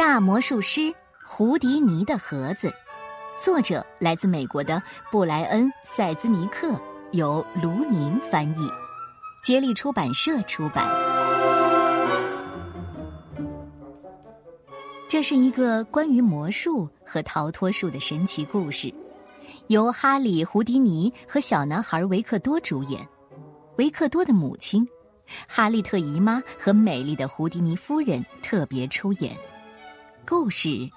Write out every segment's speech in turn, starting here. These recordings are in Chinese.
大魔术师胡迪尼的盒子，作者来自美国的布莱恩·塞兹尼克，由卢宁翻译，接力出版社出版。这是一个关于魔术和逃脱术的神奇故事，由哈里·胡迪尼和小男孩维克多主演。维克多的母亲，哈利特姨妈和美丽的胡迪尼夫人特别出演。故事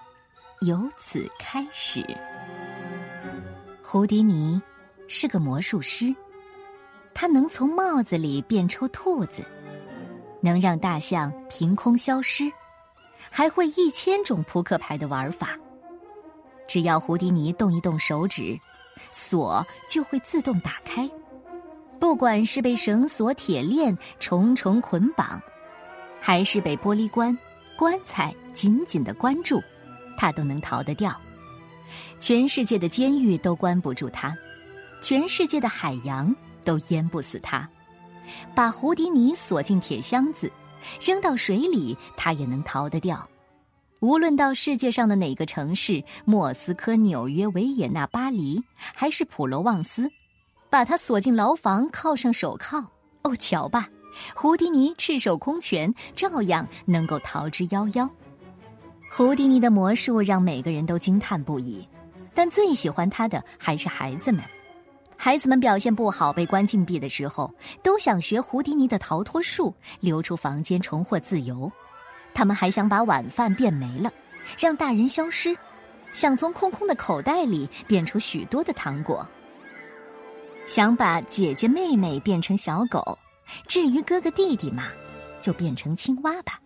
由此开始。胡迪尼是个魔术师，他能从帽子里变出兔子，能让大象凭空消失，还会一千种扑克牌的玩法。只要胡迪尼动一动手指，锁就会自动打开。不管是被绳索、铁链重重捆绑，还是被玻璃棺。棺材紧紧的关住，他都能逃得掉。全世界的监狱都关不住他，全世界的海洋都淹不死他。把胡迪尼锁进铁箱子，扔到水里，他也能逃得掉。无论到世界上的哪个城市——莫斯科、纽约、维也纳、巴黎，还是普罗旺斯，把他锁进牢房，铐上手铐。哦，瞧吧！胡迪尼赤手空拳，照样能够逃之夭夭。胡迪尼的魔术让每个人都惊叹不已，但最喜欢他的还是孩子们。孩子们表现不好被关禁闭的时候，都想学胡迪尼的逃脱术，溜出房间重获自由。他们还想把晚饭变没了，让大人消失，想从空空的口袋里变出许多的糖果，想把姐姐妹妹变成小狗。至于哥哥弟弟嘛，就变成青蛙吧。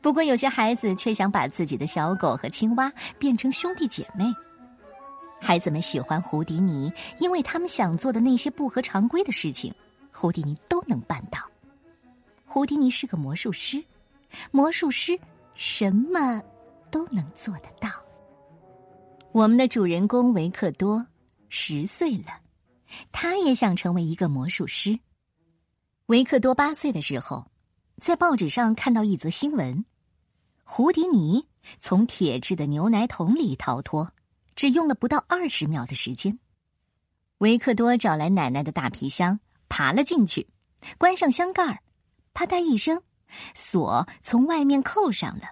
不过有些孩子却想把自己的小狗和青蛙变成兄弟姐妹。孩子们喜欢胡迪尼，因为他们想做的那些不合常规的事情，胡迪尼都能办到。胡迪尼是个魔术师，魔术师什么都能做得到。我们的主人公维克多十岁了，他也想成为一个魔术师。维克多八岁的时候，在报纸上看到一则新闻：胡迪尼从铁制的牛奶桶里逃脱，只用了不到二十秒的时间。维克多找来奶奶的大皮箱，爬了进去，关上箱盖儿，啪嗒一声，锁从外面扣上了。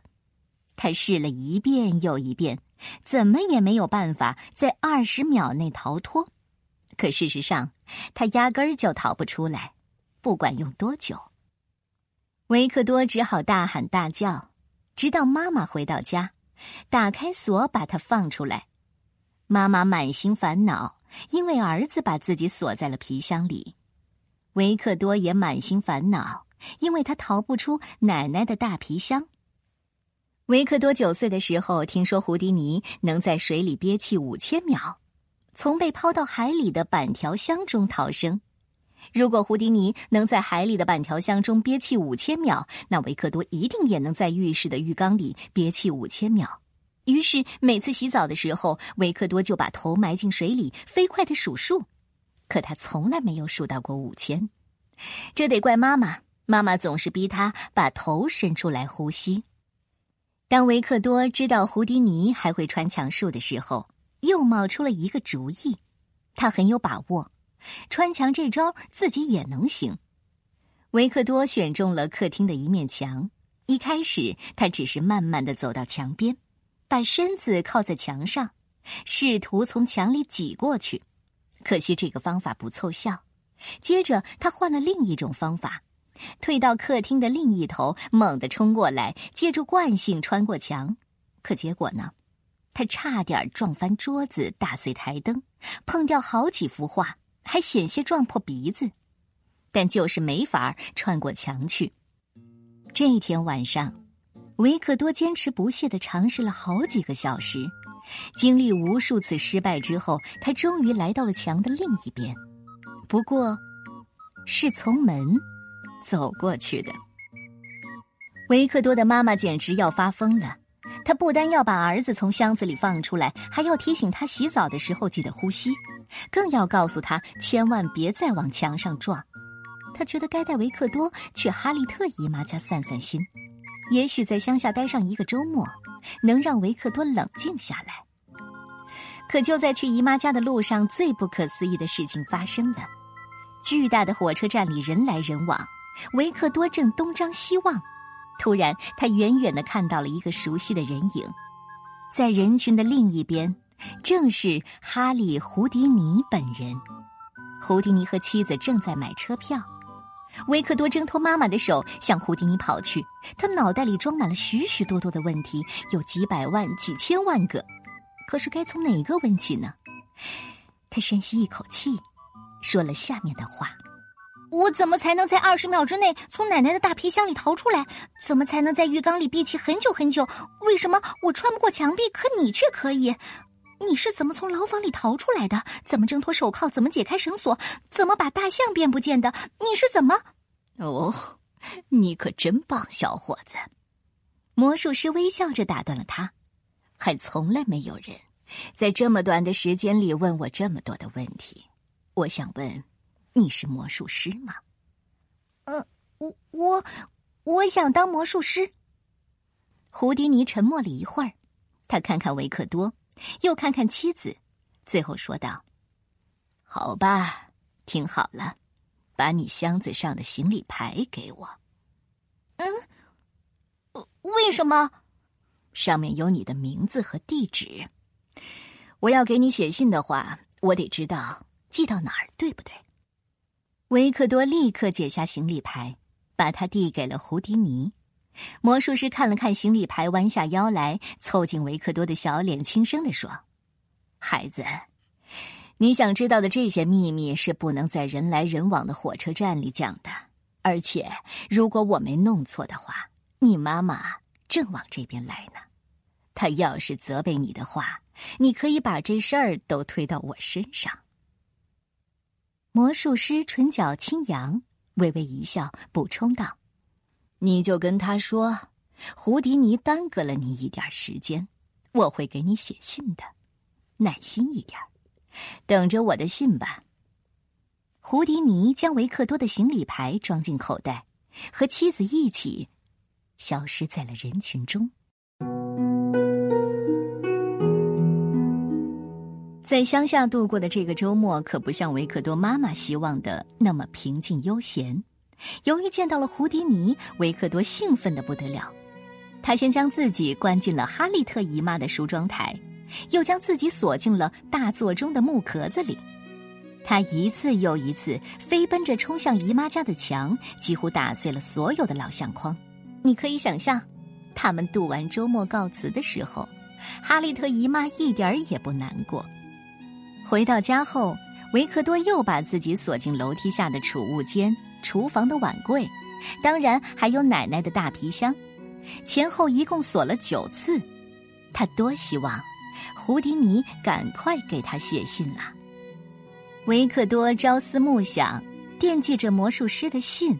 他试了一遍又一遍，怎么也没有办法在二十秒内逃脱。可事实上，他压根儿就逃不出来。不管用多久，维克多只好大喊大叫，直到妈妈回到家，打开锁把他放出来。妈妈满心烦恼，因为儿子把自己锁在了皮箱里。维克多也满心烦恼，因为他逃不出奶奶的大皮箱。维克多九岁的时候，听说胡迪尼能在水里憋气五千秒，从被抛到海里的板条箱中逃生。如果胡迪尼能在海里的板条箱中憋气五千秒，那维克多一定也能在浴室的浴缸里憋气五千秒。于是每次洗澡的时候，维克多就把头埋进水里，飞快的数数。可他从来没有数到过五千，这得怪妈妈。妈妈总是逼他把头伸出来呼吸。当维克多知道胡迪尼还会穿墙术的时候，又冒出了一个主意。他很有把握。穿墙这招自己也能行。维克多选中了客厅的一面墙。一开始，他只是慢慢的走到墙边，把身子靠在墙上，试图从墙里挤过去。可惜这个方法不凑效。接着，他换了另一种方法，退到客厅的另一头，猛地冲过来，借助惯性穿过墙。可结果呢？他差点撞翻桌子，打碎台灯，碰掉好几幅画。还险些撞破鼻子，但就是没法穿过墙去。这一天晚上，维克多坚持不懈的尝试了好几个小时，经历无数次失败之后，他终于来到了墙的另一边，不过，是从门走过去的。维克多的妈妈简直要发疯了，她不单要把儿子从箱子里放出来，还要提醒他洗澡的时候记得呼吸。更要告诉他，千万别再往墙上撞。他觉得该带维克多去哈利特姨妈家散散心，也许在乡下待上一个周末，能让维克多冷静下来。可就在去姨妈家的路上，最不可思议的事情发生了：巨大的火车站里人来人往，维克多正东张西望。突然，他远远的看到了一个熟悉的人影，在人群的另一边，正是哈利·胡迪尼本人。胡迪尼和妻子正在买车票，维克多挣脱妈妈的手，向胡迪尼跑去。他脑袋里装满了许许多多的问题，有几百万、几千万个。可是该从哪个问起呢？他深吸一口气，说了下面的话。我怎么才能在二十秒之内从奶奶的大皮箱里逃出来？怎么才能在浴缸里闭气很久很久？为什么我穿不过墙壁，可你却可以？你是怎么从牢房里逃出来的？怎么挣脱手铐？怎么解开绳索？怎么把大象变不见的？你是怎么？哦，你可真棒，小伙子！魔术师微笑着打断了他。还从来没有人在这么短的时间里问我这么多的问题。我想问。你是魔术师吗？呃，我我我想当魔术师。胡迪尼沉默了一会儿，他看看维克多，又看看妻子，最后说道：“好吧，听好了，把你箱子上的行李牌给我。”嗯，为什么？上面有你的名字和地址。我要给你写信的话，我得知道寄到哪儿，对不对？维克多立刻解下行李牌，把它递给了胡迪尼。魔术师看了看行李牌，弯下腰来，凑近维克多的小脸，轻声地说：“孩子，你想知道的这些秘密是不能在人来人往的火车站里讲的。而且，如果我没弄错的话，你妈妈正往这边来呢。她要是责备你的话，你可以把这事儿都推到我身上。”魔术师唇角轻扬，微微一笑，补充道：“你就跟他说，胡迪尼耽搁了你一点时间，我会给你写信的，耐心一点，等着我的信吧。”胡迪尼将维克多的行李牌装进口袋，和妻子一起消失在了人群中。在乡下度过的这个周末，可不像维克多妈妈希望的那么平静悠闲。由于见到了胡迪尼，维克多兴奋的不得了。他先将自己关进了哈利特姨妈的梳妆台，又将自己锁进了大座中的木壳子里。他一次又一次飞奔着冲向姨妈家的墙，几乎打碎了所有的老相框。你可以想象，他们度完周末告辞的时候，哈利特姨妈一点儿也不难过。回到家后，维克多又把自己锁进楼梯下的储物间、厨房的碗柜，当然还有奶奶的大皮箱，前后一共锁了九次。他多希望胡迪尼赶快给他写信了！维克多朝思暮想，惦记着魔术师的信。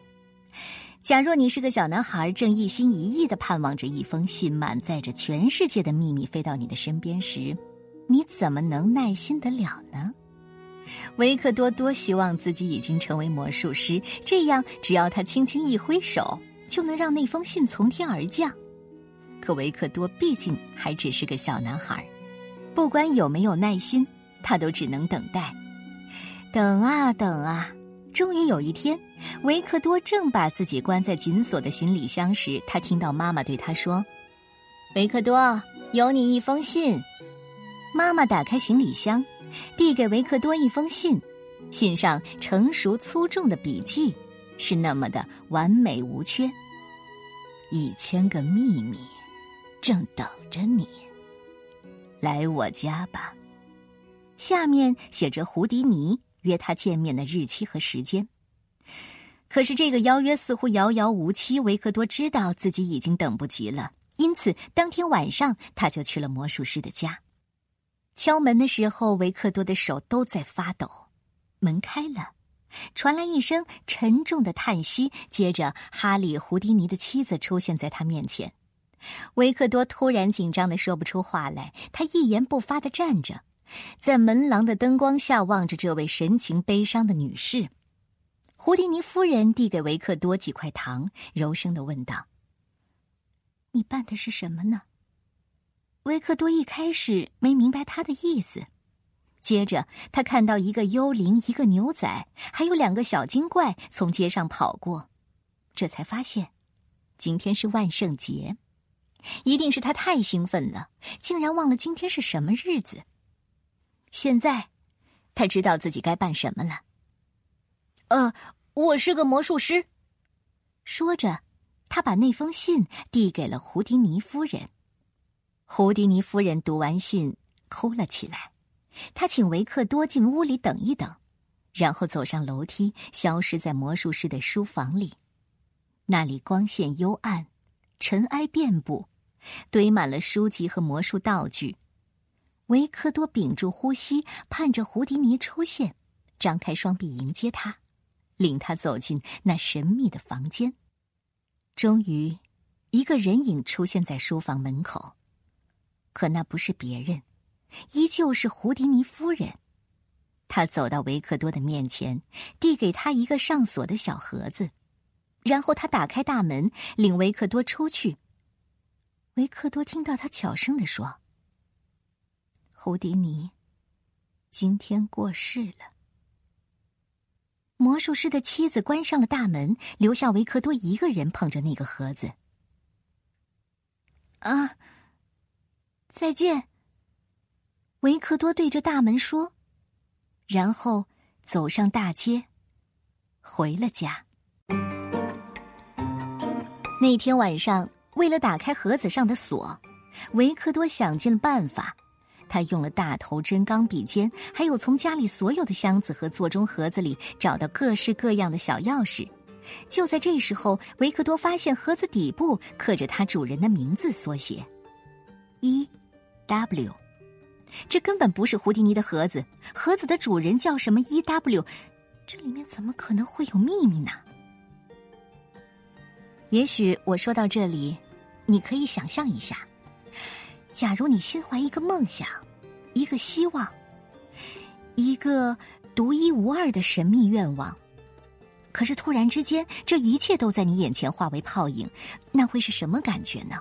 假若你是个小男孩，正一心一意的盼望着一封信，满载着全世界的秘密飞到你的身边时。你怎么能耐心得了呢？维克多多希望自己已经成为魔术师，这样只要他轻轻一挥手，就能让那封信从天而降。可维克多毕竟还只是个小男孩，不管有没有耐心，他都只能等待。等啊等啊，终于有一天，维克多正把自己关在紧锁的行李箱时，他听到妈妈对他说：“维克多，有你一封信。”妈妈打开行李箱，递给维克多一封信，信上成熟粗重的笔迹是那么的完美无缺。一千个秘密，正等着你。来我家吧。下面写着胡迪尼约他见面的日期和时间。可是这个邀约似乎遥遥无期。维克多知道自己已经等不及了，因此当天晚上他就去了魔术师的家。敲门的时候，维克多的手都在发抖。门开了，传来一声沉重的叹息，接着哈利·胡迪尼的妻子出现在他面前。维克多突然紧张的说不出话来，他一言不发的站着，在门廊的灯光下望着这位神情悲伤的女士。胡迪尼夫人递给维克多几块糖，柔声的问道：“你办的是什么呢？”维克多一开始没明白他的意思，接着他看到一个幽灵、一个牛仔，还有两个小精怪从街上跑过，这才发现今天是万圣节。一定是他太兴奋了，竟然忘了今天是什么日子。现在，他知道自己该办什么了。呃，我是个魔术师。说着，他把那封信递给了胡迪尼夫人。胡迪尼夫人读完信，哭了起来。他请维克多进屋里等一等，然后走上楼梯，消失在魔术师的书房里。那里光线幽暗，尘埃遍布。堆满了书籍和魔术道具，维克多屏住呼吸，盼着胡迪尼出现，张开双臂迎接他，领他走进那神秘的房间。终于，一个人影出现在书房门口，可那不是别人，依旧是胡迪尼夫人。他走到维克多的面前，递给他一个上锁的小盒子，然后他打开大门，领维克多出去。维克多听到他悄声的说：“胡迪尼今天过世了。”魔术师的妻子关上了大门，留下维克多一个人捧着那个盒子。啊，再见。维克多对着大门说，然后走上大街，回了家。那天晚上。为了打开盒子上的锁，维克多想尽了办法。他用了大头针、钢笔尖，还有从家里所有的箱子和座钟盒子里找到各式各样的小钥匙。就在这时候，维克多发现盒子底部刻着他主人的名字缩写一 W。这根本不是胡迪尼的盒子，盒子的主人叫什么 E W？这里面怎么可能会有秘密呢？也许我说到这里。你可以想象一下，假如你心怀一个梦想，一个希望，一个独一无二的神秘愿望，可是突然之间，这一切都在你眼前化为泡影，那会是什么感觉呢？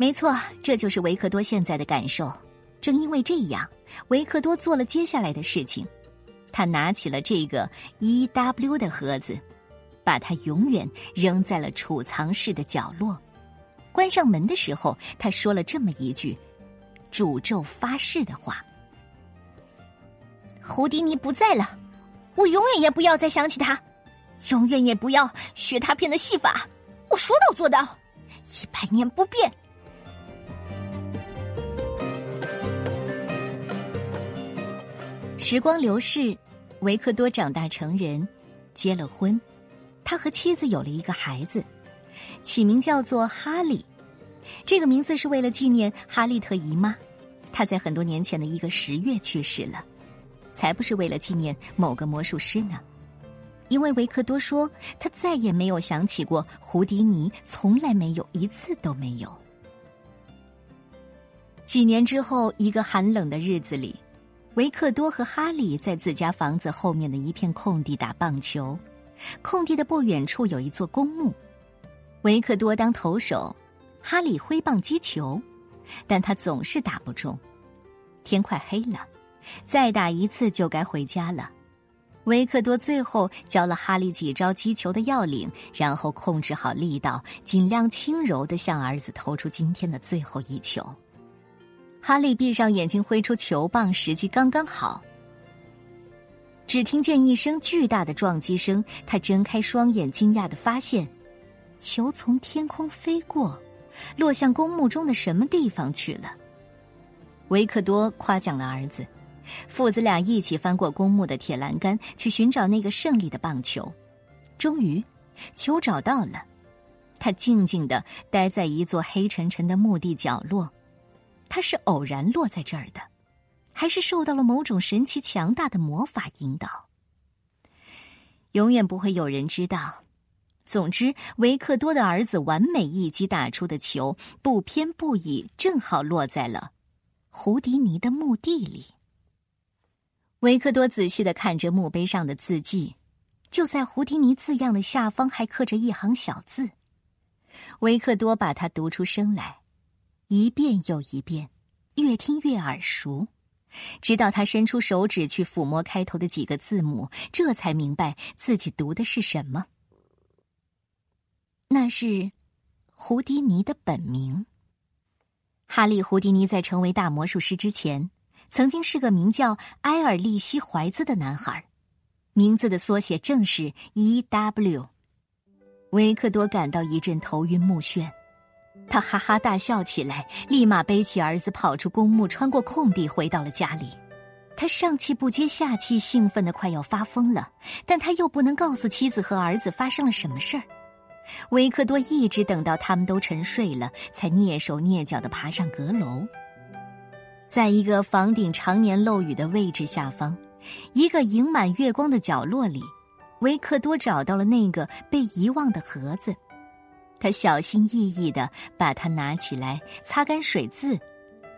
没错，这就是维克多现在的感受。正因为这样，维克多做了接下来的事情，他拿起了这个 E W 的盒子，把它永远扔在了储藏室的角落。关上门的时候，他说了这么一句诅咒发誓的话：“胡迪尼不在了，我永远也不要再想起他，永远也不要学他变的戏法。我说到做到，一百年不变。”时光流逝，维克多长大成人，结了婚，他和妻子有了一个孩子。起名叫做哈利，这个名字是为了纪念哈利特姨妈，她在很多年前的一个十月去世了，才不是为了纪念某个魔术师呢。因为维克多说他再也没有想起过胡迪尼，从来没有一次都没有。几年之后，一个寒冷的日子里，维克多和哈利在自家房子后面的一片空地打棒球，空地的不远处有一座公墓。维克多当投手，哈利挥棒击球，但他总是打不中。天快黑了，再打一次就该回家了。维克多最后教了哈利几招击球的要领，然后控制好力道，尽量轻柔的向儿子投出今天的最后一球。哈利闭上眼睛挥出球棒，时机刚刚好。只听见一声巨大的撞击声，他睁开双眼，惊讶的发现。球从天空飞过，落向公墓中的什么地方去了？维克多夸奖了儿子，父子俩一起翻过公墓的铁栏杆，去寻找那个胜利的棒球。终于，球找到了，他静静的待在一座黑沉沉的墓地角落。他是偶然落在这儿的，还是受到了某种神奇强大的魔法引导？永远不会有人知道。总之，维克多的儿子完美一击打出的球，不偏不倚，正好落在了胡迪尼的墓地里。维克多仔细的看着墓碑上的字迹，就在胡迪尼字样的下方还刻着一行小字。维克多把它读出声来：“一遍又一遍，越听越耳熟，直到他伸出手指去抚摸开头的几个字母，这才明白自己读的是什么。那是胡迪尼的本名。哈利·胡迪尼在成为大魔术师之前，曾经是个名叫埃尔利希·怀兹的男孩，名字的缩写正是 E.W。维克多感到一阵头晕目眩，他哈哈大笑起来，立马背起儿子跑出公墓，穿过空地回到了家里。他上气不接下气，兴奋的快要发疯了，但他又不能告诉妻子和儿子发生了什么事儿。维克多一直等到他们都沉睡了，才蹑手蹑脚的爬上阁楼。在一个房顶常年漏雨的位置下方，一个盈满月光的角落里，维克多找到了那个被遗忘的盒子。他小心翼翼的把它拿起来，擦干水渍，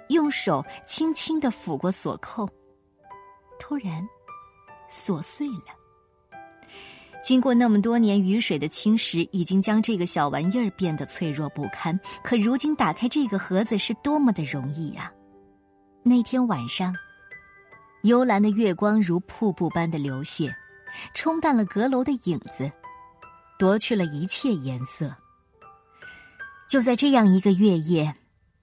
用手轻轻的抚过锁扣。突然，锁碎了。经过那么多年雨水的侵蚀，已经将这个小玩意儿变得脆弱不堪。可如今打开这个盒子是多么的容易呀！那天晚上，幽蓝的月光如瀑布般的流泻，冲淡了阁楼的影子，夺去了一切颜色。就在这样一个月夜，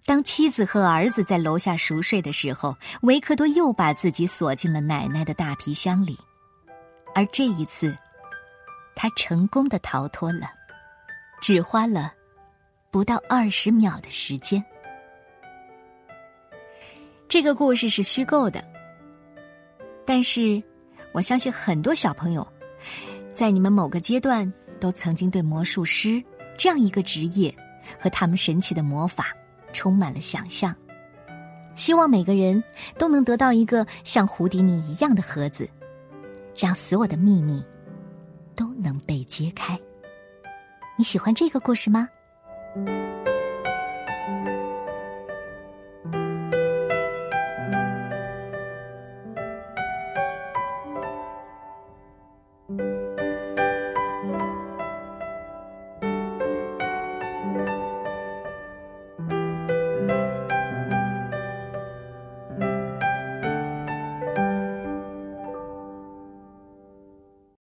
当妻子和儿子在楼下熟睡的时候，维克多又把自己锁进了奶奶的大皮箱里，而这一次。他成功的逃脱了，只花了不到二十秒的时间。这个故事是虚构的，但是我相信很多小朋友在你们某个阶段都曾经对魔术师这样一个职业和他们神奇的魔法充满了想象。希望每个人都能得到一个像胡迪尼一样的盒子，让所有的秘密。都能被揭开。你喜欢这个故事吗？